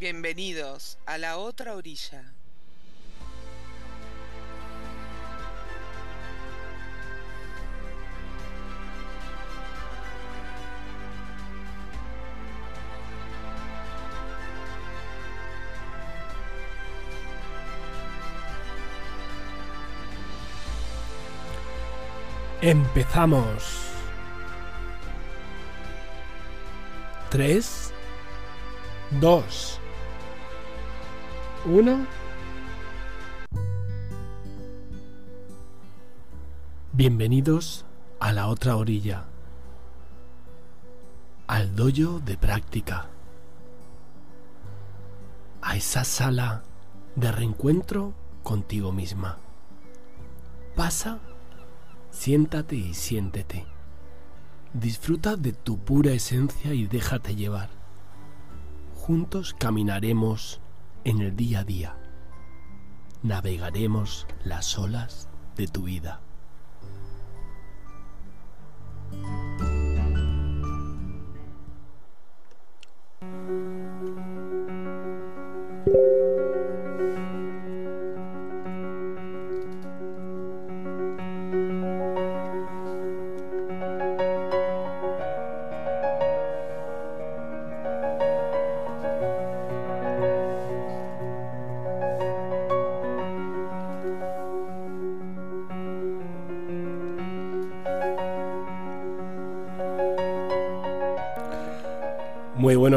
Bienvenidos a la otra orilla. Empezamos. Tres, dos, uno. Bienvenidos a la otra orilla, al doyo de práctica, a esa sala de reencuentro contigo misma. Pasa Siéntate y siéntete. Disfruta de tu pura esencia y déjate llevar. Juntos caminaremos en el día a día. Navegaremos las olas de tu vida.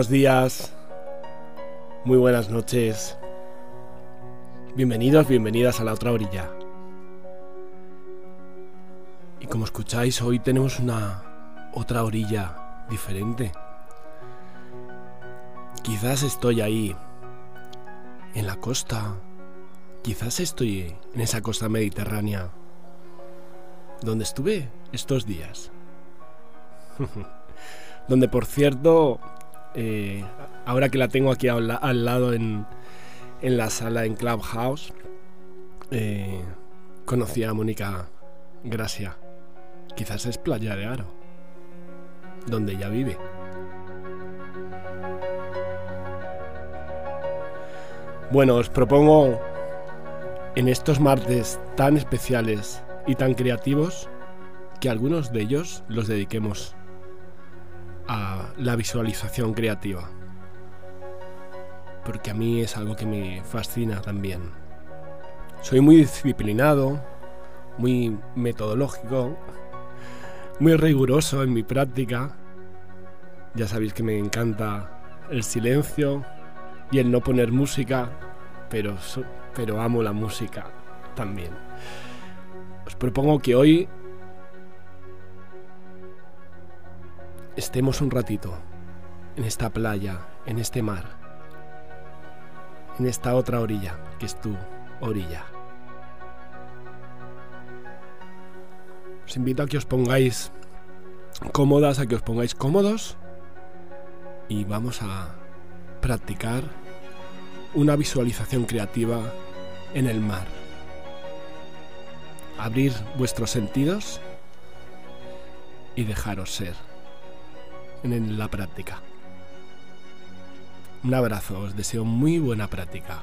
Buenos días, muy buenas noches. Bienvenidos, bienvenidas a la otra orilla. Y como escucháis, hoy tenemos una otra orilla diferente. Quizás estoy ahí, en la costa. Quizás estoy en esa costa mediterránea, donde estuve estos días. donde por cierto eh, ahora que la tengo aquí al, lado en, la sala en Clubhouse, eh, conocí a Mónica Gracia. Quizás es Playa de Aro, donde ella vive. Bueno, os propongo en estos martes tan especiales y tan creativos que algunos de ellos los dediquemos la visualización creativa. Porque a mí es algo que me fascina también. Soy muy disciplinado, muy metodológico, muy riguroso en mi práctica. Ya sabéis que me encanta el silencio y el no poner música, pero, pero amo la música también. Os propongo que hoy estemos un ratito en esta playa, en este mar, en esta otra orilla, que es tu orilla. Os invito a que os pongáis cómodas, a que os pongáis cómodos y vamos a practicar una visualización creativa en el mar. Abrir vuestros sentidos y dejaros ser en la práctica. Un abrazo, os deseo muy buena práctica.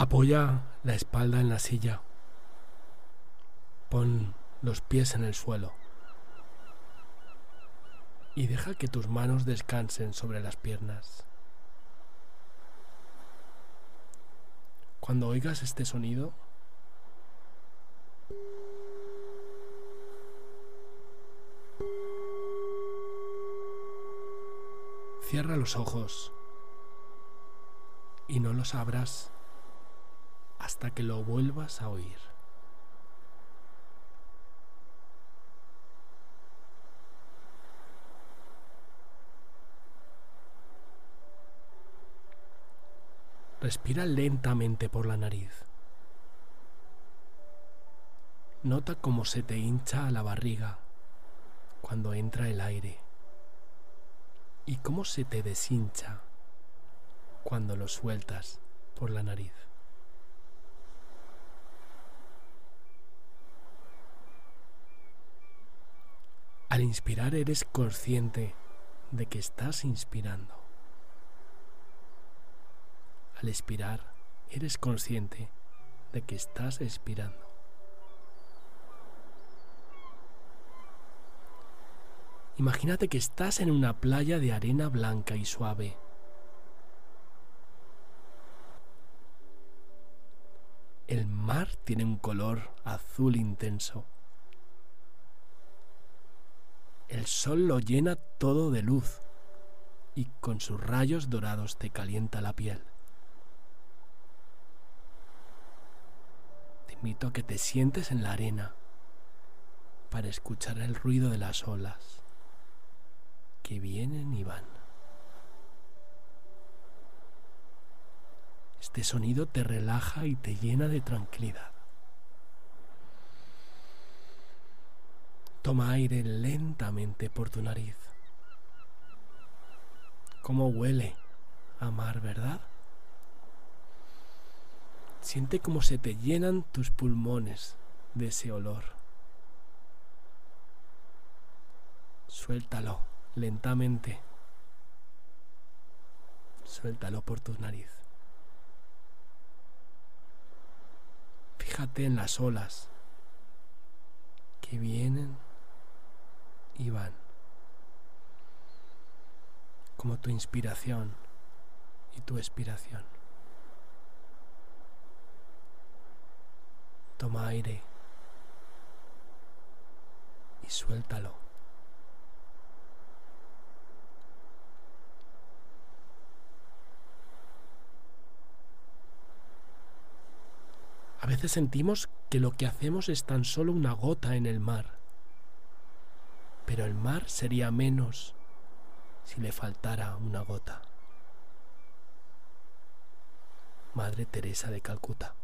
Apoya la espalda en la silla. Pon los pies en el suelo. Y deja que tus manos descansen sobre las piernas. Cuando oigas este sonido, cierra los ojos y no los abras hasta que lo vuelvas a oír. Respira lentamente por la nariz. Nota cómo se te hincha la barriga cuando entra el aire y cómo se te deshincha cuando lo sueltas por la nariz. Al inspirar eres consciente de que estás inspirando. Al expirar eres consciente de que estás expirando. Imagínate que estás en una playa de arena blanca y suave. El mar tiene un color azul intenso. El sol lo llena todo de luz y con sus rayos dorados te calienta la piel. Te invito a que te sientes en la arena para escuchar el ruido de las olas que vienen y van. Este sonido te relaja y te llena de tranquilidad. Toma aire lentamente por tu nariz. ¿Cómo huele a mar, verdad? Siente cómo se te llenan tus pulmones de ese olor. Suéltalo lentamente. Suéltalo por tu nariz. Fíjate en las olas que vienen y como tu inspiración y tu expiración. Toma aire y suéltalo. A veces sentimos que lo que hacemos es tan solo una gota en el mar pero el mar sería menos si le faltara una gota. Madre Teresa de Calcuta.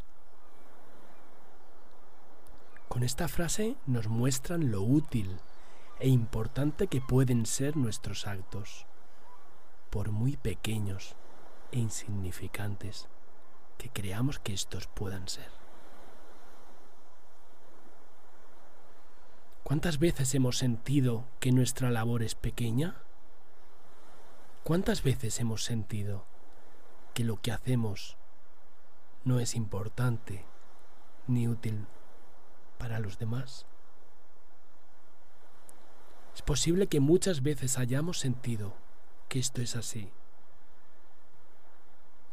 Con esta frase nos muestran lo útil e importante que pueden ser nuestros actos, por muy pequeños e insignificantes que creamos que estos puedan ser. ¿Cuántas veces hemos sentido que nuestra labor es pequeña? ¿Cuántas veces hemos sentido que lo que hacemos no es importante ni útil para los demás? Es posible que muchas veces hayamos sentido que esto es así.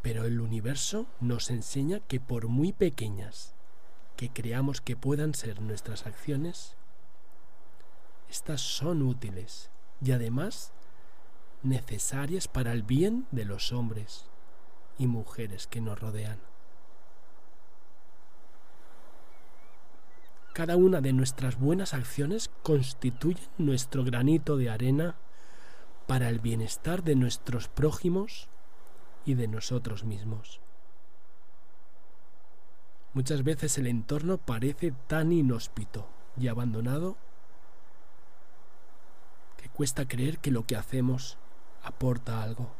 Pero el universo nos enseña que por muy pequeñas que creamos que puedan ser nuestras acciones, estas son útiles y además necesarias para el bien de los hombres y mujeres que nos rodean. Cada una de nuestras buenas acciones constituye nuestro granito de arena para el bienestar de nuestros prójimos y de nosotros mismos. Muchas veces el entorno parece tan inhóspito y abandonado cuesta creer que lo que hacemos aporta algo.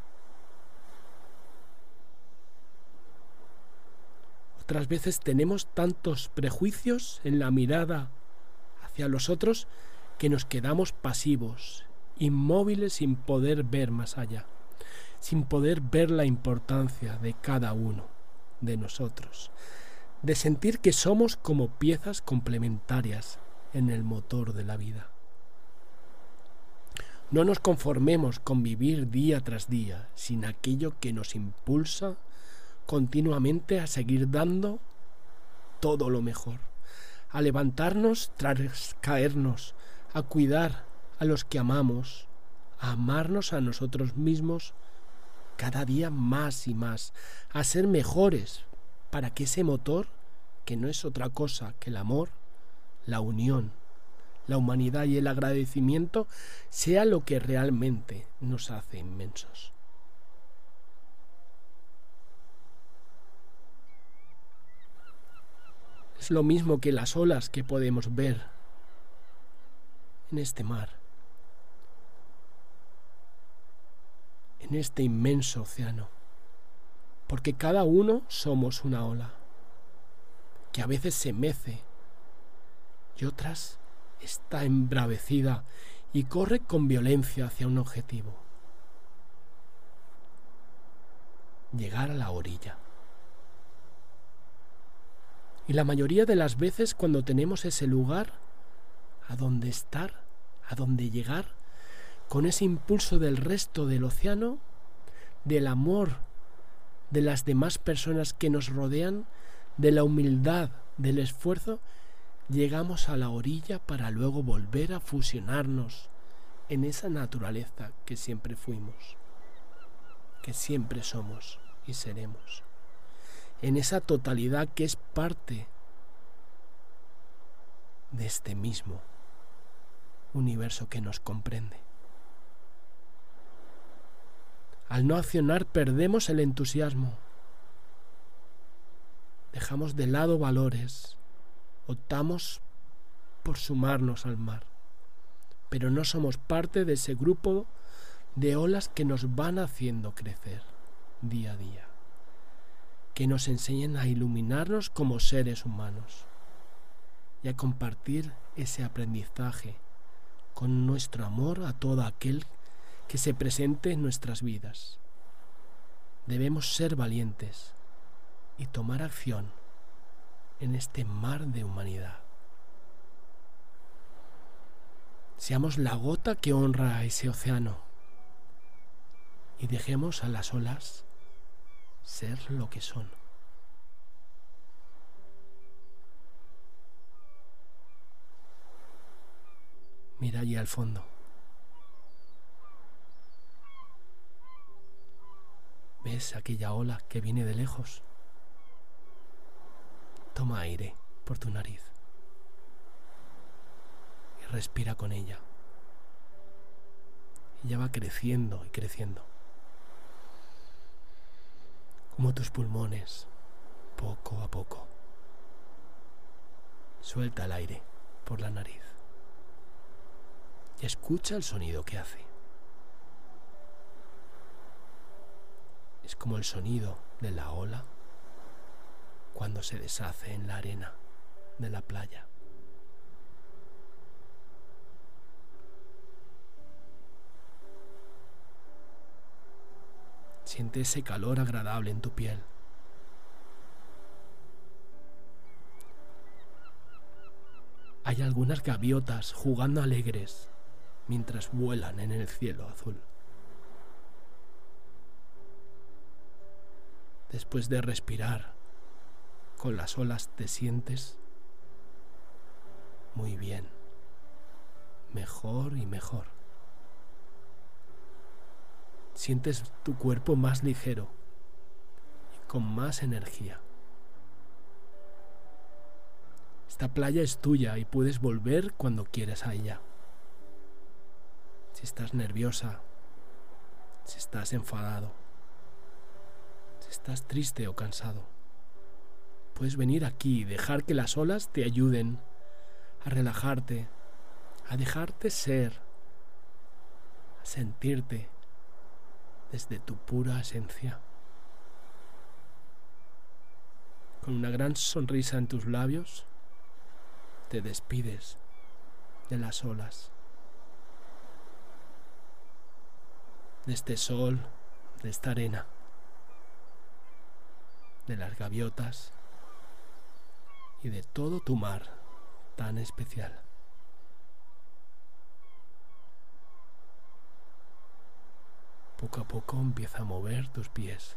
Otras veces tenemos tantos prejuicios en la mirada hacia los otros que nos quedamos pasivos, inmóviles sin poder ver más allá, sin poder ver la importancia de cada uno de nosotros, de sentir que somos como piezas complementarias en el motor de la vida. No nos conformemos con vivir día tras día sin aquello que nos impulsa continuamente a seguir dando todo lo mejor, a levantarnos tras caernos, a cuidar a los que amamos, a amarnos a nosotros mismos cada día más y más, a ser mejores para que ese motor, que no es otra cosa que el amor, la unión, la humanidad y el agradecimiento sea lo que realmente nos hace inmensos. Es lo mismo que las olas que podemos ver en este mar, en este inmenso océano, porque cada uno somos una ola, que a veces se mece y otras está embravecida y corre con violencia hacia un objetivo, llegar a la orilla. Y la mayoría de las veces cuando tenemos ese lugar a donde estar, a donde llegar, con ese impulso del resto del océano, del amor de las demás personas que nos rodean, de la humildad, del esfuerzo, llegamos a la orilla para luego volver a fusionarnos en esa naturaleza que siempre fuimos, que siempre somos y seremos en esa totalidad que es parte de este mismo universo que nos comprende. Al no accionar perdemos el entusiasmo, dejamos de lado valores, optamos por sumarnos al mar, pero no somos parte de ese grupo de olas que nos van haciendo crecer día a día que nos enseñen a iluminarnos como seres humanos y a compartir ese aprendizaje con nuestro amor a todo aquel que se presente en nuestras vidas. Debemos ser valientes y tomar acción en este mar de humanidad. Seamos la gota que honra a ese océano y dejemos a las olas ser lo que son. Mira allí al fondo. ¿Ves aquella ola que viene de lejos? Toma aire por tu nariz y respira con ella. Ella va creciendo y creciendo como tus pulmones, poco a poco. Suelta el aire por la nariz y escucha el sonido que hace. Es como el sonido de la ola cuando se deshace en la arena de la playa. Siente ese calor agradable en tu piel. Hay algunas gaviotas jugando alegres mientras vuelan en el cielo azul. Después de respirar con las olas te sientes muy bien, mejor y mejor sientes tu cuerpo más ligero y con más energía. Esta playa es tuya y puedes volver cuando quieras a ella. Si estás nerviosa, si estás enfadado, si estás triste o cansado, puedes venir aquí y dejar que las olas te ayuden a relajarte, a dejarte ser, a sentirte desde tu pura esencia. Con una gran sonrisa en tus labios, te despides de las olas, de este sol, de esta arena, de las gaviotas y de todo tu mar tan especial. Poco a poco empieza a mover tus pies,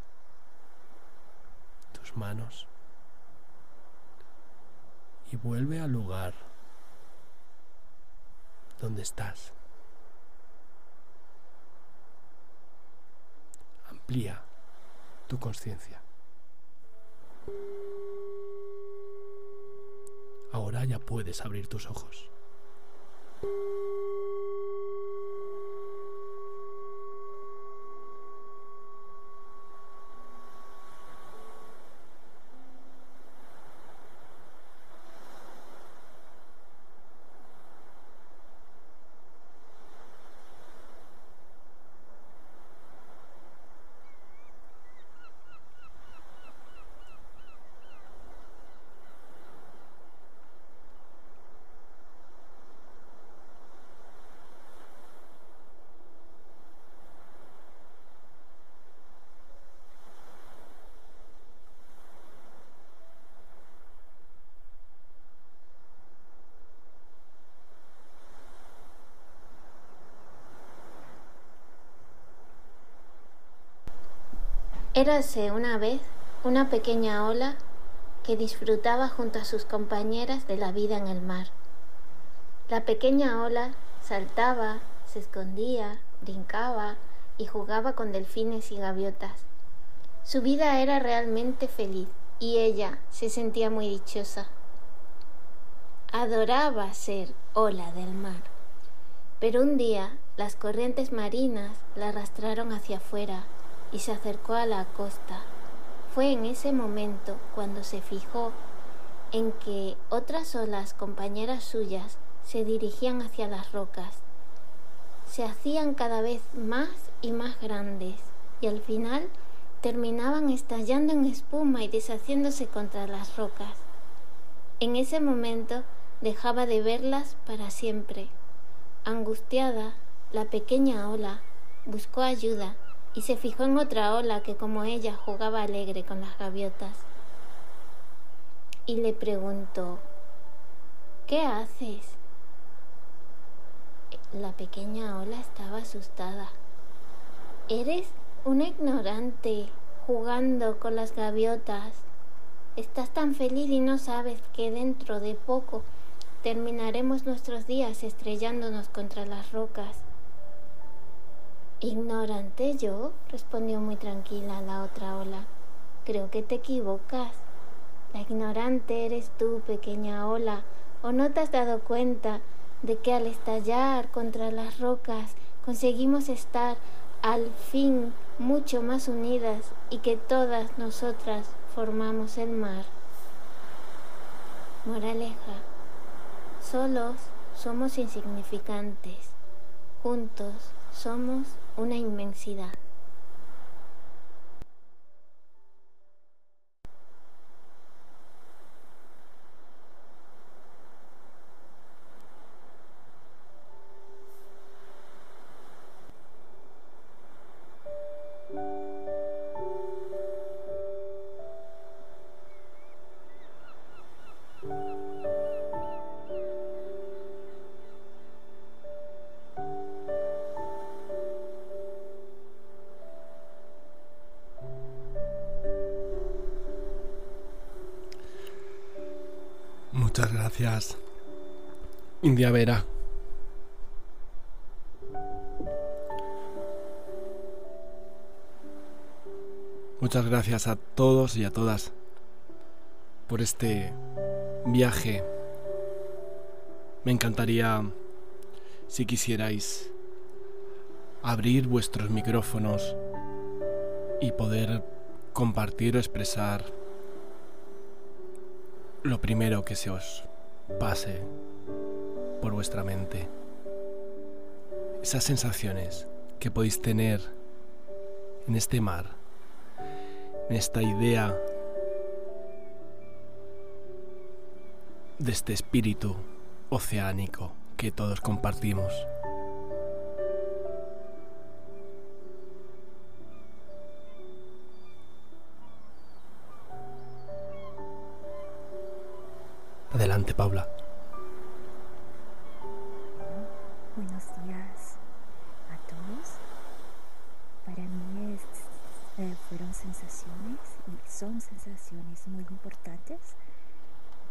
tus manos y vuelve al lugar donde estás. Amplía tu conciencia. Ahora ya puedes abrir tus ojos. Érase una vez una pequeña ola que disfrutaba junto a sus compañeras de la vida en el mar. La pequeña ola saltaba, se escondía, brincaba y jugaba con delfines y gaviotas. Su vida era realmente feliz y ella se sentía muy dichosa. Adoraba ser ola del mar. Pero un día las corrientes marinas la arrastraron hacia afuera y se acercó a la costa. Fue en ese momento cuando se fijó en que otras olas compañeras suyas se dirigían hacia las rocas. Se hacían cada vez más y más grandes y al final terminaban estallando en espuma y deshaciéndose contra las rocas. En ese momento dejaba de verlas para siempre. Angustiada, la pequeña ola buscó ayuda y se fijó en otra ola que como ella jugaba alegre con las gaviotas. Y le preguntó, ¿qué haces? La pequeña ola estaba asustada. Eres una ignorante jugando con las gaviotas. Estás tan feliz y no sabes que dentro de poco terminaremos nuestros días estrellándonos contra las rocas. Ignorante yo, respondió muy tranquila la otra ola. Creo que te equivocas. La ignorante eres tú, pequeña ola, o no te has dado cuenta de que al estallar contra las rocas conseguimos estar al fin mucho más unidas y que todas nosotras formamos el mar. Moraleja, solos somos insignificantes, juntos somos una inmensidad. India Vera. Muchas gracias a todos y a todas por este viaje. Me encantaría, si quisierais, abrir vuestros micrófonos y poder compartir o expresar lo primero que se os pase por vuestra mente. Esas sensaciones que podéis tener en este mar, en esta idea de este espíritu oceánico que todos compartimos. Adelante, Paula. Buenos días a todos. Para mí eh, fueron sensaciones y son sensaciones muy importantes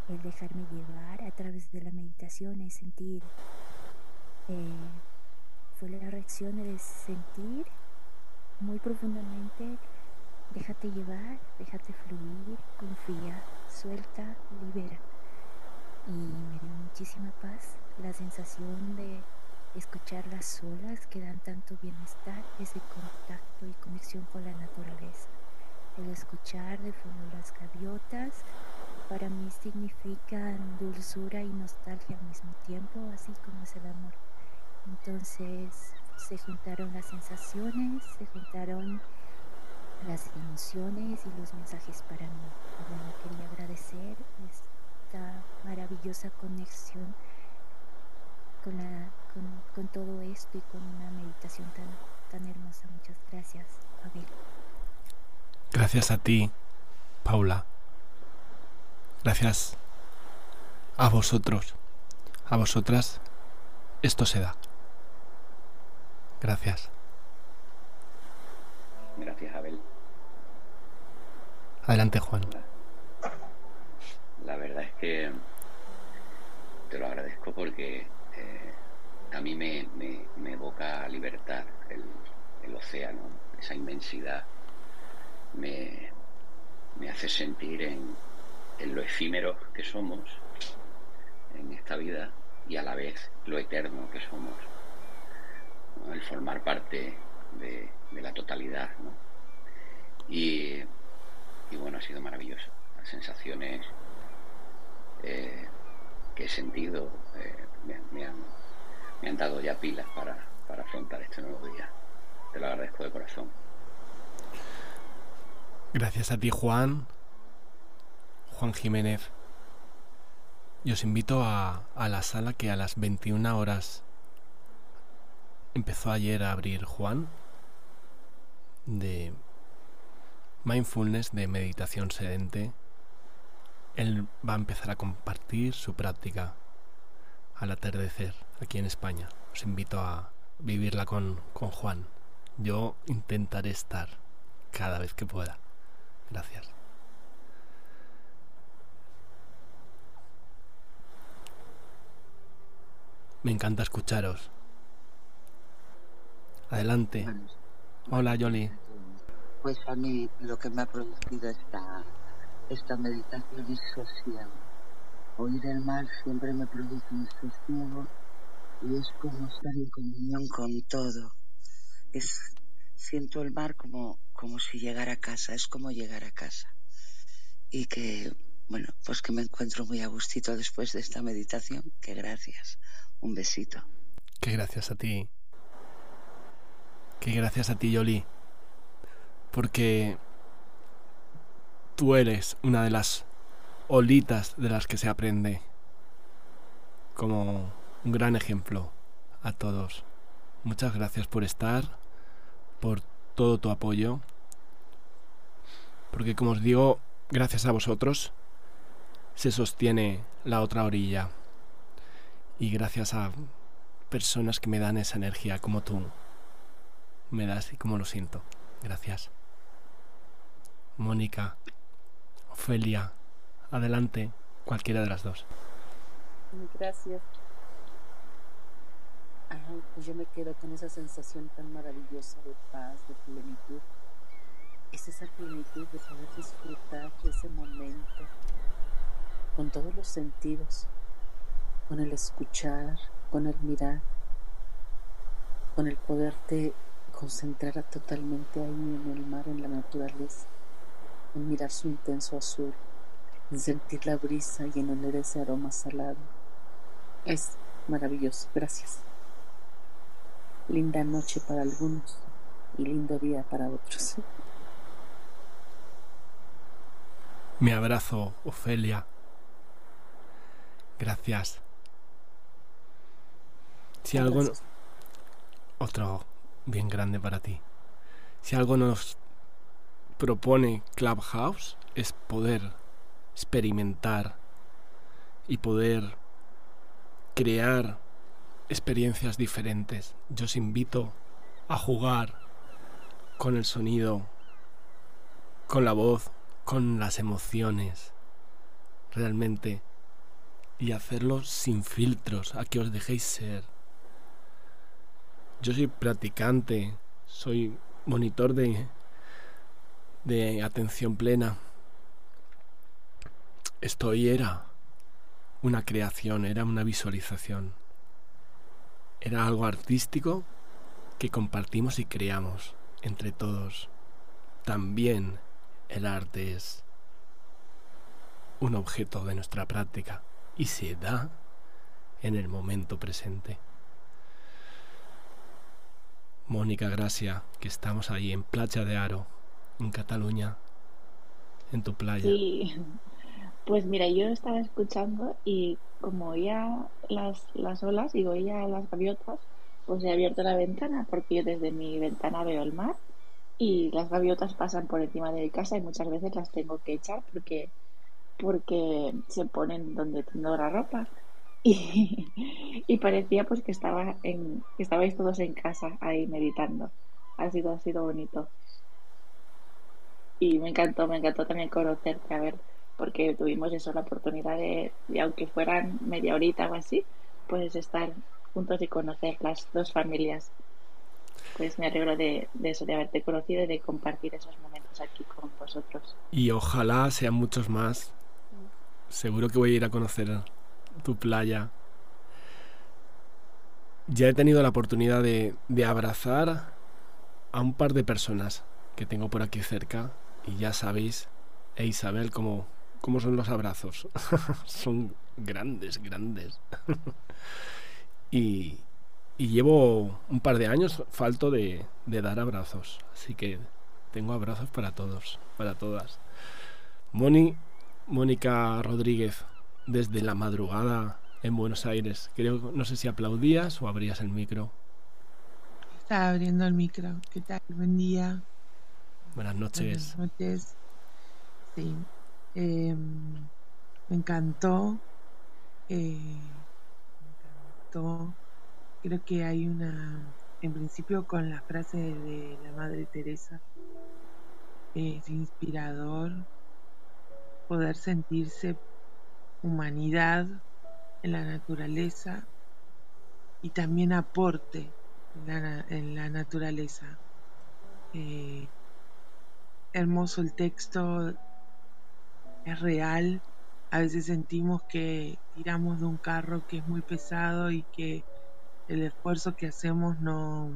el dejarme llevar a través de la meditación y sentir. Eh, fue la reacción de sentir muy profundamente, déjate llevar, déjate fluir, confía, suelta, libera y me dio muchísima paz la sensación de escuchar las olas que dan tanto bienestar, ese contacto y conexión con la naturaleza. El escuchar de fondo las gaviotas para mí significan dulzura y nostalgia al mismo tiempo, así como es el amor. Entonces se juntaron las sensaciones, se juntaron las emociones y los mensajes para mí. Bueno, quería agradecer maravillosa conexión con, la, con, todo esto y con una meditación tan, tan hermosa. Muchas gracias, Abel. Gracias a ti, Paula. Gracias a vosotros, a vosotras, esto se da. Gracias. Gracias, Abel. Adelante, Juan. La verdad es que te lo agradezco porque eh, a mí me, me, evoca libertad el, el, océano, esa inmensidad. Me, me hace sentir en, en lo efímero que somos en esta vida y a la vez lo eterno que somos. El formar parte de, la totalidad. Y, bueno, ha sido maravilloso. Las sensaciones eh, que he sentido eh, me, han, me, han, dado ya pilas para, para afrontar este nuevo día. Te lo agradezco de corazón. Gracias a ti, Juan. Juan Jiménez. Y os invito a, a la sala que a las 21 horas empezó ayer a abrir Juan de mindfulness, de meditación sedente. Él va a empezar a compartir su práctica al atardecer aquí en España. Os invito a vivirla con, con Juan. Yo intentaré estar cada vez que pueda. Gracias. Me encanta escucharos. Adelante. Hola, Yoli. Pues a mí lo que me ha producido esta, esta meditación es sosiego. Oír el mar siempre me produce un sosiego y es como estar en comunión con todo. Es, siento el mar como, como si llegara a casa, es como llegar a casa. Y que, bueno, pues que me encuentro muy a gustito después de esta meditación, que gracias. Un besito. Que gracias a ti que gracias a ti, Yoli, porque tú eres una de las olitas de las que se aprende, como un gran ejemplo a todos. Muchas gracias por estar, por todo tu apoyo, porque como os digo, gracias a vosotros se sostiene la otra orilla y gracias a personas que me dan esa energía como tú me da así como lo siento. Gracias. Mónica, Ofelia, adelante, cualquiera de las dos. Gracias. pues yo me quedo con esa sensación tan maravillosa de paz, de plenitud. Es esa plenitud de poder disfrutar de ese momento con todos los sentidos, con el escuchar, con el mirar, con el poderte concentrar totalmente ahí en el mar, en la naturaleza, mirar su intenso azul, en sentir la brisa y en oler ese aroma salado. Es maravilloso, gracias. Linda noche para algunos y lindo día para otros. Me abrazo, Ofelia. Gracias. Si algo... Otro bien grande para ti. Si algo nos propone Clubhouse es poder experimentar y poder crear experiencias diferentes. Yo os invito a jugar con el sonido, con la voz, con las emociones, realmente, y hacerlo sin filtros, a que os dejéis ser yo soy practicante, soy monitor de, de atención plena. Esto era una creación, era una visualización. Era algo artístico que compartimos y creamos entre todos. También el arte es un objeto de nuestra práctica y se da en el momento presente. Mónica Gracia, que estamos ahí en Playa de Aro, en Cataluña, en tu playa. Sí, pues mira, yo estaba escuchando y como oía las, las olas y oía las gaviotas, pues he abierto la ventana porque yo desde mi ventana veo el mar y las gaviotas pasan por encima de mi casa y muchas veces las tengo que echar porque porque se ponen donde tengo la ropa. Y, parecía pues que estaba en que estabais todos en casa ahí meditando. Ha sido ha sido bonito y me encantó, me encantó también conocerte, a ver, porque tuvimos eso, la oportunidad de, aunque fueran media horita o así, pues estar juntos y conocer las dos familias. Pues me alegro de, de eso, de haberte conocido y de compartir esos momentos aquí con vosotros. Y ojalá sean muchos más. Seguro que voy a ir a conocer tu playa. Ya he tenido la oportunidad de, de abrazar a un par de personas que tengo por aquí cerca y ya sabéis, e Isabel, cómo, cómo son los abrazos. son grandes, grandes. y, llevo un par de años falto de, de dar abrazos, así que tengo abrazos para todos, para todas. Moni, Mónica Rodríguez, desde la madrugada en Buenos Aires. Creo, no sé si aplaudías o abrías el micro. Estaba abriendo el micro. ¿Qué tal? Buen día. Buenas noches. Buenas noches. Sí. Eh, me encantó. Eh, me encantó. Creo que hay una. En principio, con la frase de la Madre Teresa, es inspirador poder sentirse humanidad en la naturaleza y también aporte en la, en la naturaleza. Eh, hermoso el texto, es real. A veces sentimos que tiramos de un carro que es muy pesado y que el esfuerzo que hacemos no,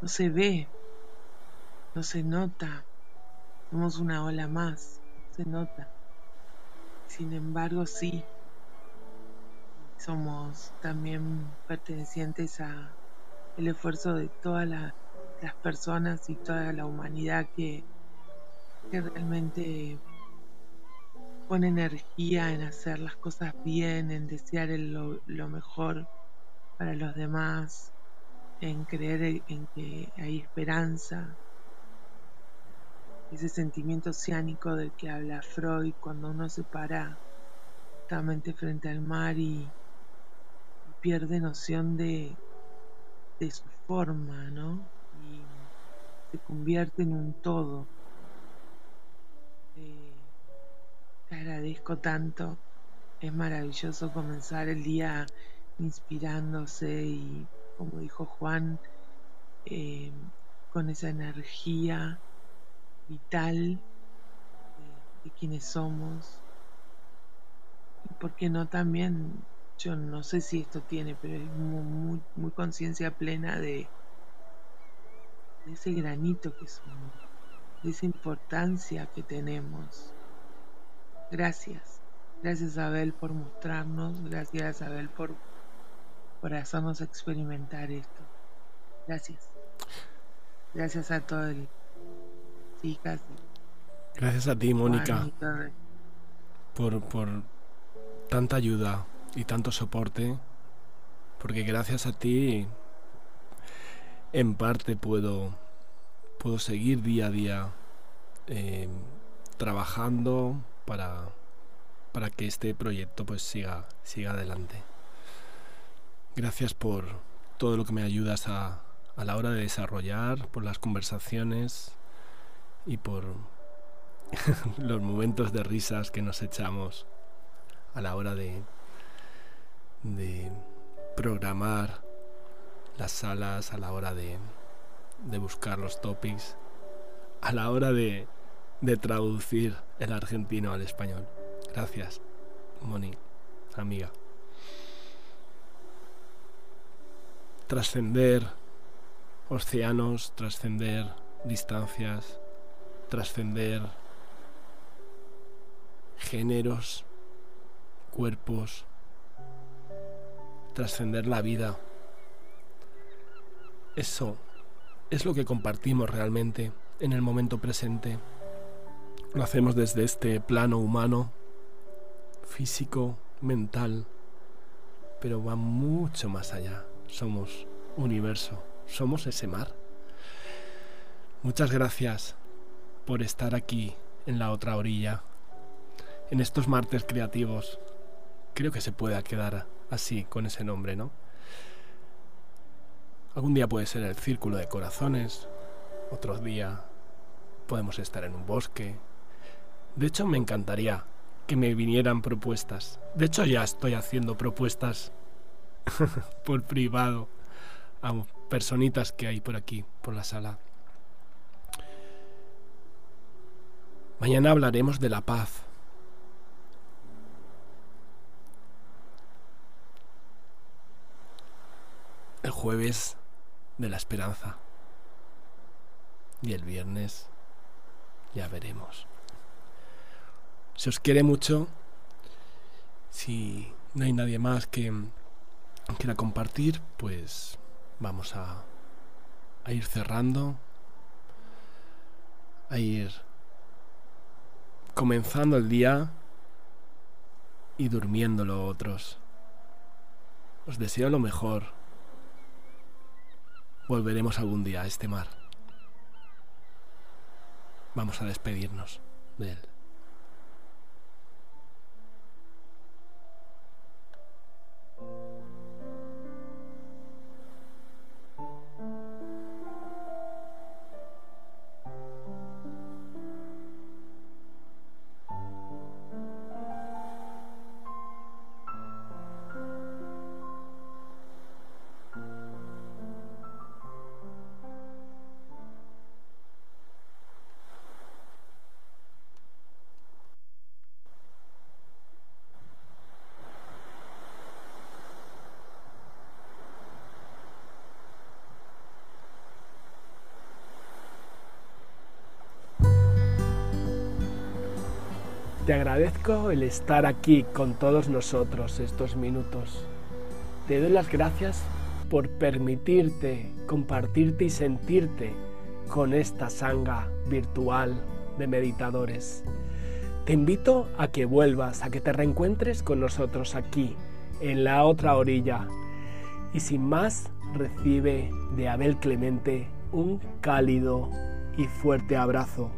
no se ve, no se nota. Somos una ola más, se nota. Sin embargo, sí, somos también pertenecientes a el esfuerzo de todas las personas y toda la humanidad que, que realmente pone energía en hacer las cosas bien, en desear lo, lo, mejor para los demás, en creer en que hay esperanza. Ese sentimiento oceánico del que habla Freud cuando uno se para justamente frente al mar y pierde noción de, de su forma, ¿no? Se convierte en un todo. Eh, te agradezco tanto. Es maravilloso comenzar el día inspirándose y, como dijo Juan, eh, con esa energía vital de, quienes somos. Y por qué no también yo no sé si esto tiene, pero es muy, conciencia plena de, de, ese granito que somos, de esa importancia que tenemos. Gracias, gracias Abel por mostrarnos, gracias Abel por, por hacernos experimentar esto. Gracias. Gracias a todos el chicas. Gracias a ti, Mónica, por, por tanta ayuda, y tanto soporte, porque gracias a ti en parte puedo, puedo seguir día a día eh, trabajando para, para que este proyecto pues siga, siga adelante. Gracias por todo lo que me ayudas a, a la hora de desarrollar, por las conversaciones y por los momentos de risas que nos echamos a la hora de, de programar las salas a la hora de, de buscar los topics, a la hora de, de traducir el argentino al español. Gracias, Moni, amiga. Trascender océanos, trascender distancias, trascender géneros, cuerpos, trascender la vida. Eso es lo que compartimos realmente en el momento presente. Lo hacemos desde este plano humano, físico, mental, pero va mucho más allá. Somos universo, somos ese mar. Muchas gracias por estar aquí en la otra orilla, en estos martes creativos. Creo que se pueda quedar así, con ese nombre, ¿no? Algún día puede ser el círculo de corazones, otro día podemos estar en un bosque. De hecho, me encantaría que me vinieran propuestas. De hecho, ya estoy haciendo propuestas por privado a personitas que hay por aquí, por la sala. Mañana hablaremos de la paz. El jueves de la esperanza. Y el viernes ya veremos. Se os quiere mucho. Si no hay nadie más que quiera compartir, pues vamos a, a ir cerrando, a ir comenzando el día y durmiéndolo otros. Os deseo lo mejor. Volveremos algún día a este mar. Vamos a despedirnos de él. Agradezco el estar aquí con todos nosotros estos minutos. Te doy las gracias por permitirte compartirte y sentirte con esta sanga virtual de meditadores. Te invito a que vuelvas, a que te reencuentres con nosotros aquí, en la otra orilla. Y sin más, recibe de Abel Clemente un cálido y fuerte abrazo